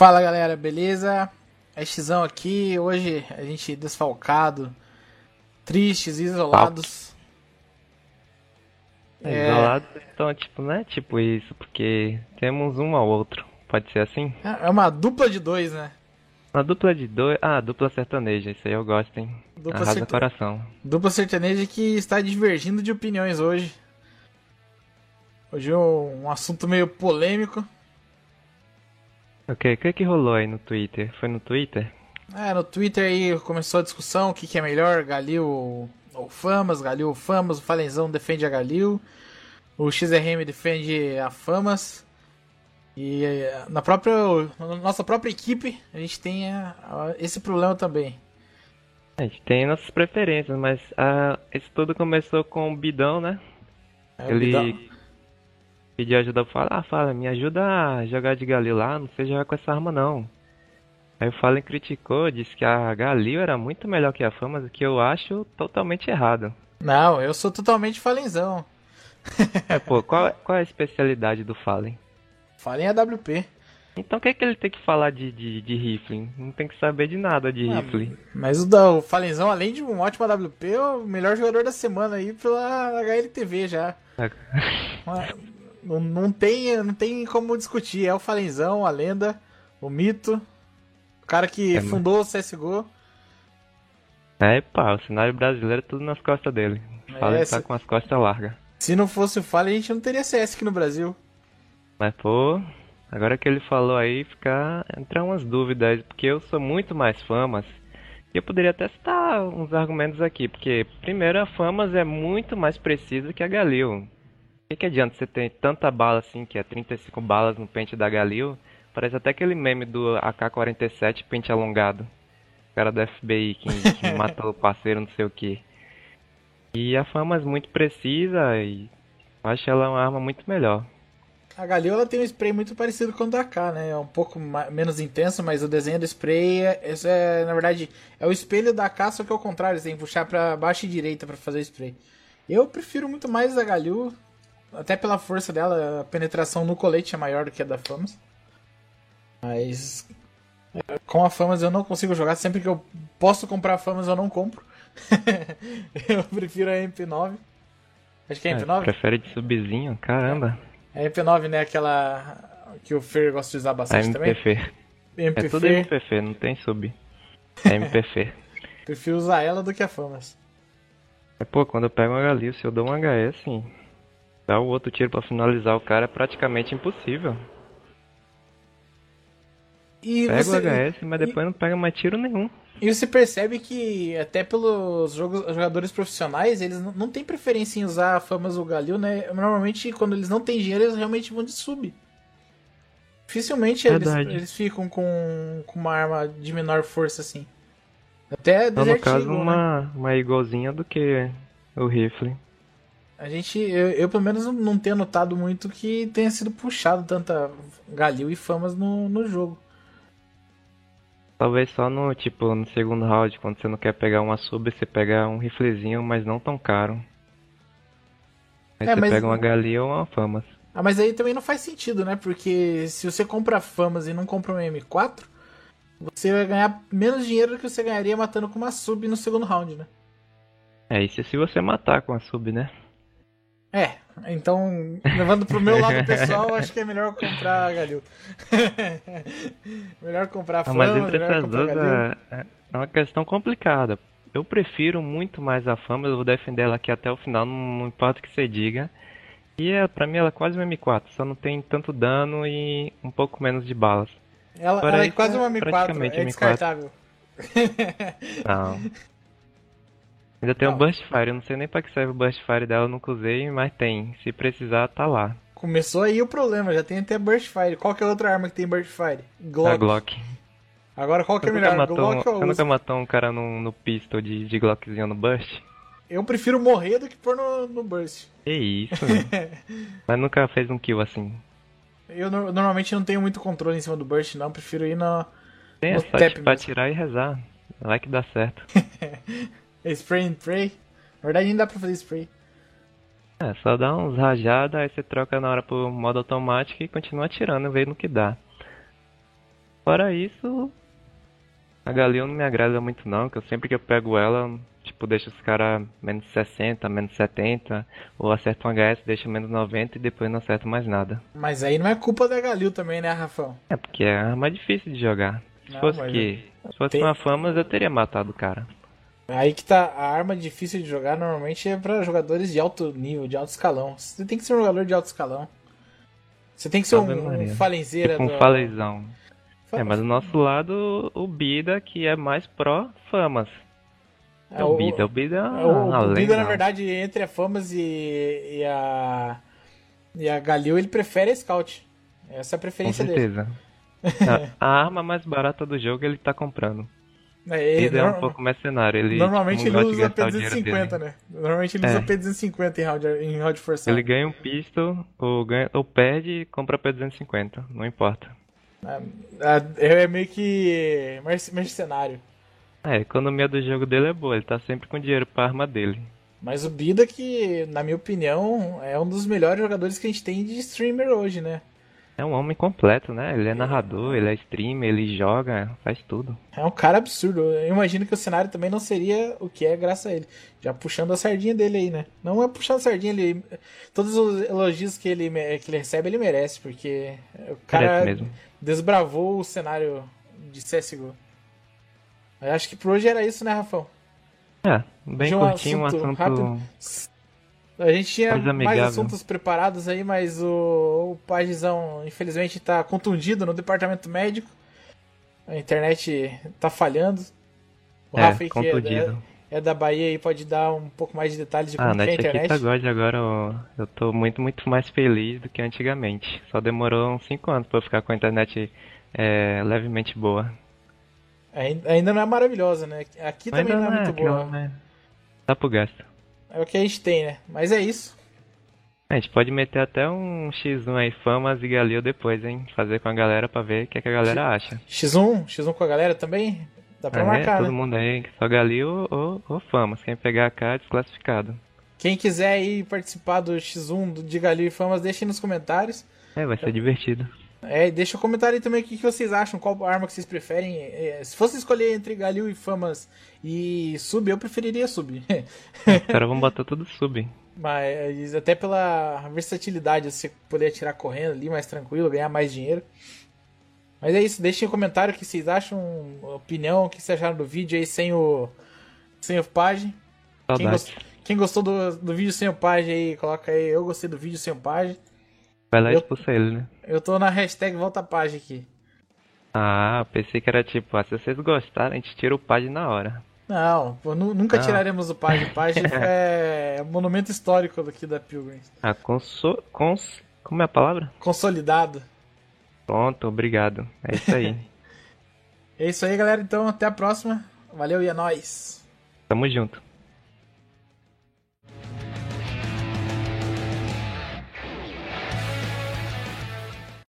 Fala galera, beleza? É Xão aqui, hoje a gente desfalcado, tristes, isolados. É... Isolados então, tipo, não é tipo isso, porque temos um ao outro. Pode ser assim? É uma dupla de dois, né? Uma dupla de dois. Ah, dupla sertaneja, isso aí eu gosto, hein? Dupla Arrasa coração. Dupla sertaneja que está divergindo de opiniões hoje. Hoje é um assunto meio polêmico. Ok, o que que rolou aí no Twitter? Foi no Twitter? É, no Twitter aí começou a discussão, o que, que é melhor, Galil ou Famas, Galil ou Famas, o Falenzão defende a Galil, o XRM defende a Famas. E eh, na própria na nossa própria equipe a gente tem a, a, esse problema também. A gente tem nossas preferências, mas a, esse tudo começou com o Bidão, né? É, Ele Bidão. Pediu ajuda pra falar, ah, fala, me ajuda a jogar de Galil lá, não sei jogar com essa arma não. Aí o Fallen criticou, disse que a Galil era muito melhor que a Famas, o que eu acho totalmente errado. Não, eu sou totalmente Falenzão. é, pô, qual, qual é a especialidade do Fallen? Falem AWP. Então o que, é que ele tem que falar de, de, de rifle? Não tem que saber de nada de ah, rifle. Mas o, da, o Falenzão, além de um ótimo AWP, é o melhor jogador da semana aí pela HLTV já. É. não, não, tem, não tem como discutir. É o Falenzão, a lenda, o mito, o cara que é, fundou mas... o CSGO. É, pá, o cenário brasileiro é tudo nas costas dele. O Fallen é, tá com as costas largas. Se não fosse o Fallen, a gente não teria CS aqui no Brasil. Mas, pô, agora que ele falou aí, ficar entrar umas dúvidas, porque eu sou muito mais famas. E eu poderia até citar uns argumentos aqui, porque primeiro a Famas é muito mais precisa que a Galil. O que, que adianta você ter tanta bala assim, que é 35 balas no pente da Galil? Parece até aquele meme do AK-47 pente alongado. O cara do FBI que, que matou o parceiro, não sei o que. E a Famas muito precisa e acho ela uma arma muito melhor. A Galil ela tem um spray muito parecido com o da K, né? É um pouco mais, menos intenso, mas o desenho do spray, é, esse é, na verdade, é o espelho da K, só que é o contrário, você tem que puxar para baixo e direita para fazer o spray. Eu prefiro muito mais a Galil, até pela força dela, a penetração no colete é maior do que a da Famas. Mas com a Famas eu não consigo jogar, sempre que eu posso comprar a Famas eu não compro. eu prefiro a MP9. Acho que é a MP9. É, prefere de subzinho? Caramba. A MP9, né? Aquela que o Fer gosta de usar bastante a também. MPF. MPF. É tudo MPF, não tem sub. É MPF. Prefiro usar ela do que a Famas. É, pô, quando eu pego uma se eu dou um HS, assim, dar o outro tiro para finalizar o cara é praticamente impossível. E pega você... o HS, mas depois e... não pega mais tiro nenhum. E você percebe que até pelos jogos, jogadores profissionais, eles não, não têm preferência em usar a Famas ou Galil, né? Normalmente, quando eles não têm dinheiro, eles realmente vão de sub. Dificilmente eles, eles, ficam com, com uma arma de menor força assim. Até então, no caso, né? uma, uma igualzinha do que o rifle. A gente, eu, eu pelo menos não tenho notado muito que tenha sido puxado tanta Galil e Famas no, no jogo. Talvez só no, tipo, no segundo round, quando você não quer pegar uma sub, você pega um riflezinho, mas não tão caro. Aí é, você mas... pega uma galinha ou uma famas. Ah, mas aí também não faz sentido, né? Porque se você compra famas e não compra um M4, você vai ganhar menos dinheiro do que você ganharia matando com uma sub no segundo round, né? É, isso se você matar com a sub, né? É, então, levando pro meu lado pessoal, acho que é melhor comprar Galil. melhor comprar Fama, Mas entre essas duas é, é uma questão complicada. Eu prefiro muito mais a Fama, eu vou defender ela aqui até o final, não importa o que você diga. E é, pra mim ela é quase uma M4, só não tem tanto dano e um pouco menos de balas. Ela, ela é quase uma M4, é descartável. Não. Ainda tem o um Burst Fire, eu não sei nem pra que serve o Burst Fire dela, eu nunca usei, mas tem. Se precisar, tá lá. Começou aí o problema, já tem até Burst Fire. Qual que é a outra arma que tem Burst Fire? Glock. A Glock. Agora qual que é melhor? Matou, Glock ou Você nunca matou um cara no, no pistol de, de Glockzinho no Burst? Eu prefiro morrer do que pôr no, no Burst. Que isso, Mas nunca fez um kill assim. Eu no, normalmente não tenho muito controle em cima do Burst, não. Prefiro ir no. Tem, no é só pra atirar e rezar. Vai que dá certo. Spray and pray. Na verdade, nem dá pra fazer spray. É, só dá uns rajadas, aí você troca na hora pro modo automático e continua atirando, vê no que dá. Fora isso, a Galil não me agrada muito não, que eu sempre que eu pego ela, tipo, deixo os caras menos 60, menos 70, ou acerto um HS, deixo menos 90 e depois não acerto mais nada. Mas aí não é culpa da Galil também, né, Rafão? É porque é a arma difícil de jogar. Se Não, fosse que. Se fosse tem- uma Famas, eu teria matado o cara. Aí que tá, a arma difícil de jogar normalmente é pra jogadores de alto nível, de alto escalão. Você tem que ser um jogador de alto escalão. Você tem que ser Ave um, um falenzeira Tipo um do- falezão. Fa- É, mas do nosso lado, o Bida, que é mais pró-Famas. É o Bida. O Bida é uma, o, Bida, na verdade, entre a Famas e, e a. E a Galil, ele prefere a Scout. Essa é a Com preferência dele. certeza. a, a arma mais barata do jogo ele tá comprando. É, ele é um pouco mercenário. Ele Normalmente não ele usa gastar o dinheiro P250, dele. né? Normalmente ele É. usa P250 em round, em round forçado. Ele ganha um pistol, ou, ganha, ou perde e compra P250. Não importa. Ah, É meio que merc- mercenário. É, a economia do jogo dele é boa. Ele tá sempre com dinheiro pra arma dele. Mas o Bida, que, na minha opinião, é um dos melhores jogadores que a gente tem de streamer hoje, né? É um homem completo, né? Ele é narrador, ele é streamer, ele joga, faz tudo. É um cara absurdo. Eu imagino que o cenário também não seria o que é graças a ele. Já puxando a sardinha dele aí, né? Não é puxando a sardinha, ele. Todos os elogios que ele, que ele recebe, ele merece, porque o cara desbravou o cenário de CSGO. Eu acho que por hoje era isso, né, Rafão? É, bem De um curtinho, um assunto assunto. rápido. A gente tinha Mais assuntos preparados aí, mas o, o Pagizão, infelizmente, está contundido no departamento médico. A internet tá falhando. O É, Rafa que é, contundido. é, é da Bahia aí, pode dar um pouco mais de detalhes de como Ah, que é a net aqui internet. tá God, agora eu, eu tô muito, muito mais feliz do que antigamente. Só demorou uns 5 anos eu ficar com a internet é, levemente boa. Ainda, não é maravilhosa, né? Aqui também Ainda não é muito boa. né? Tá pro gasto. É o que a gente tem, né? Mas é isso. A gente pode meter até um X1 aí, Famas e Galil depois, hein? Fazer com a galera pra ver o que, é que a galera acha. X1, X1 com a galera também? Dá pra É, marcar, todo né? mundo aí, só Galil ou, ou Famas. Quem pegar a K é desclassificado. Quem quiser aí participar do X1 do de Galil e Famas, deixe aí nos comentários. É, vai ser divertido. É, deixa um comentário aí também o que, que vocês acham, qual arma que vocês preferem. É, se fosse escolher entre Galil e Famas e Sub, eu preferiria Sub. Os caras vão botar tudo sub. Mas até pela versatilidade, você poder atirar correndo ali mais tranquilo, ganhar mais dinheiro. Mas é isso, deixem um comentário o que vocês acham, opinião, o que vocês acharam do vídeo aí sem o sem o page. Quem, Saudades. gos- quem gostou do, do vídeo sem o page aí, coloca aí, eu gostei do vídeo sem o page. Vai lá e Eu- expulsa ele, né? Eu tô na hashtag volta page aqui. Ah, pensei que era tipo, ah, se vocês gostarem, a gente tira o pad na hora. Não, pô, nu- nunca Não. tiraremos o page. Page é monumento histórico daqui da Pilgrims. Ah, conso... cons... Como é a palavra? Consolidado. Pronto, obrigado. É isso aí. É isso aí, galera. Então, até a próxima. Valeu e é nóis. Tamo junto.